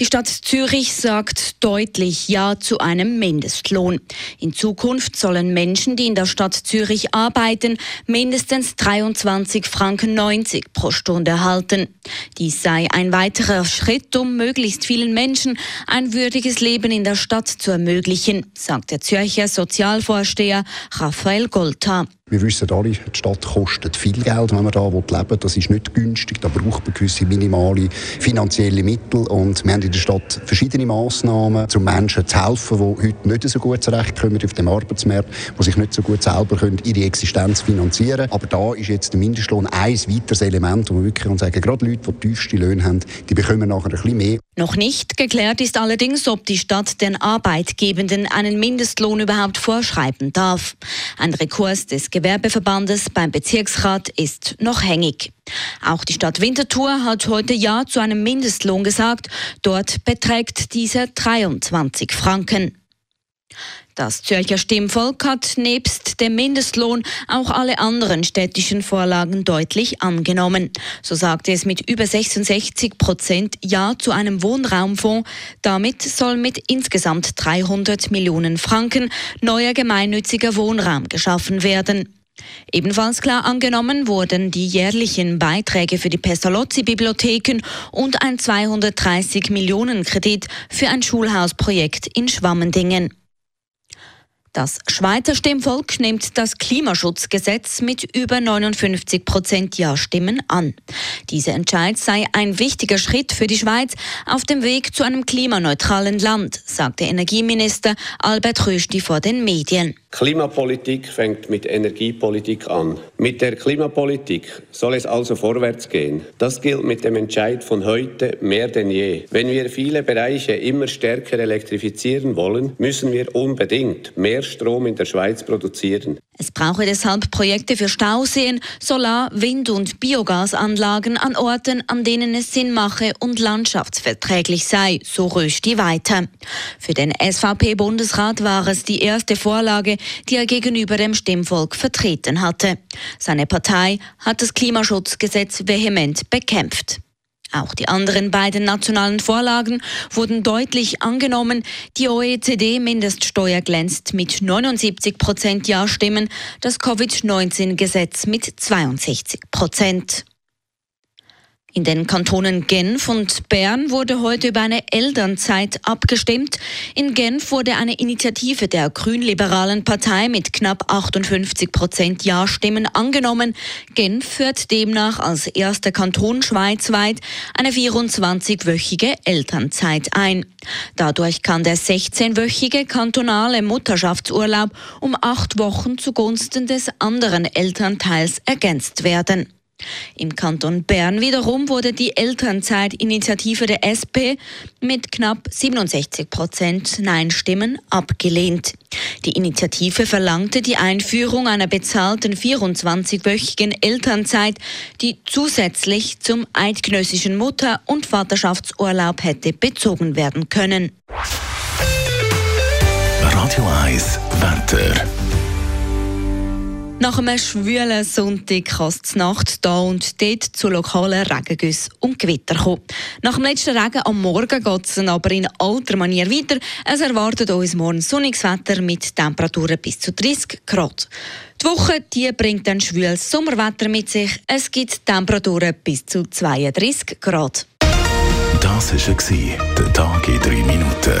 Die Stadt Zürich sagt deutlich Ja zu einem Mindestlohn. In Zukunft sollen Menschen, die in der Stadt Zürich arbeiten, mindestens 23 Franken 90 pro Stunde erhalten. Dies sei ein weiterer Schritt, um möglichst vielen Menschen ein würdiges Leben in der Stadt zu ermöglichen, sagt der Zürcher Sozialvorsteher Raphael Golta. Wir wissen alle, die Stadt kostet viel Geld, wenn man da leben. Das ist nicht günstig, da braucht man gewisse minimale finanzielle Mittel. Und wir haben in der Stadt verschiedene Massnahmen, um Menschen zu helfen, die heute nicht so gut zurechtkommen auf dem Arbeitsmarkt, die sich nicht so gut selber können, ihre Existenz finanzieren können. Aber da ist jetzt der Mindestlohn ein weiteres Element, wo man wirklich sagen gerade Leute, die tiefste Löhne haben, die bekommen nachher ein bisschen mehr. Noch nicht geklärt ist allerdings, ob die Stadt den Arbeitgebenden einen Mindestlohn überhaupt vorschreiben darf. Ein Rekurs des Gewerbeverbandes beim Bezirksrat ist noch hängig. Auch die Stadt Winterthur hat heute Ja zu einem Mindestlohn gesagt. Dort beträgt dieser 23 Franken. Das Zürcher Stimmvolk hat nebst dem Mindestlohn auch alle anderen städtischen Vorlagen deutlich angenommen. So sagte es mit über 66 Prozent Ja zu einem Wohnraumfonds. Damit soll mit insgesamt 300 Millionen Franken neuer gemeinnütziger Wohnraum geschaffen werden. Ebenfalls klar angenommen wurden die jährlichen Beiträge für die Pestalozzi-Bibliotheken und ein 230 Millionen Kredit für ein Schulhausprojekt in Schwammendingen. Das Schweizer Stimmvolk nimmt das Klimaschutzgesetz mit über 59 Prozent Ja-Stimmen an. Dieser Entscheid sei ein wichtiger Schritt für die Schweiz auf dem Weg zu einem klimaneutralen Land, sagte Energieminister Albert Rösti vor den Medien. Klimapolitik fängt mit Energiepolitik an. Mit der Klimapolitik soll es also vorwärts gehen. Das gilt mit dem Entscheid von heute mehr denn je. Wenn wir viele Bereiche immer stärker elektrifizieren wollen, müssen wir unbedingt mehr Strom in der Schweiz produzieren. Es brauche deshalb Projekte für Stauseen, Solar-, Wind- und Biogasanlagen an Orten, an denen es Sinn mache und landschaftsverträglich sei, so Rösti weiter. Für den SVP-Bundesrat war es die erste Vorlage, die er gegenüber dem Stimmvolk vertreten hatte. Seine Partei hat das Klimaschutzgesetz vehement bekämpft. Auch die anderen beiden nationalen Vorlagen wurden deutlich angenommen. Die OECD-Mindeststeuer glänzt mit 79 Prozent Ja-Stimmen, das Covid-19-Gesetz mit 62 Prozent. In den Kantonen Genf und Bern wurde heute über eine Elternzeit abgestimmt. In Genf wurde eine Initiative der grünliberalen Partei mit knapp 58 Prozent Ja-Stimmen angenommen. Genf führt demnach als erster Kanton schweizweit eine 24-wöchige Elternzeit ein. Dadurch kann der 16-wöchige kantonale Mutterschaftsurlaub um acht Wochen zugunsten des anderen Elternteils ergänzt werden. Im Kanton Bern wiederum wurde die Elternzeitinitiative der SP mit knapp 67 Prozent Nein-Stimmen abgelehnt. Die Initiative verlangte die Einführung einer bezahlten 24-wöchigen Elternzeit, die zusätzlich zum eidgenössischen Mutter- und Vaterschaftsurlaub hätte bezogen werden können. Radio 1 Wetter. Nach einem schwülen Sonntag kann es Nacht da und dort zu lokalen Regengüssen und Gewitter kommen. Nach dem letzten Regen am Morgen geht es aber in alter Manier weiter. Es erwartet uns morgen sonniges Wetter mit Temperaturen bis zu 30 Grad. Die Woche die bringt dann schwüles Sommerwetter mit sich. Es gibt Temperaturen bis zu 32 Grad. Das war der Tag in 3 Minuten.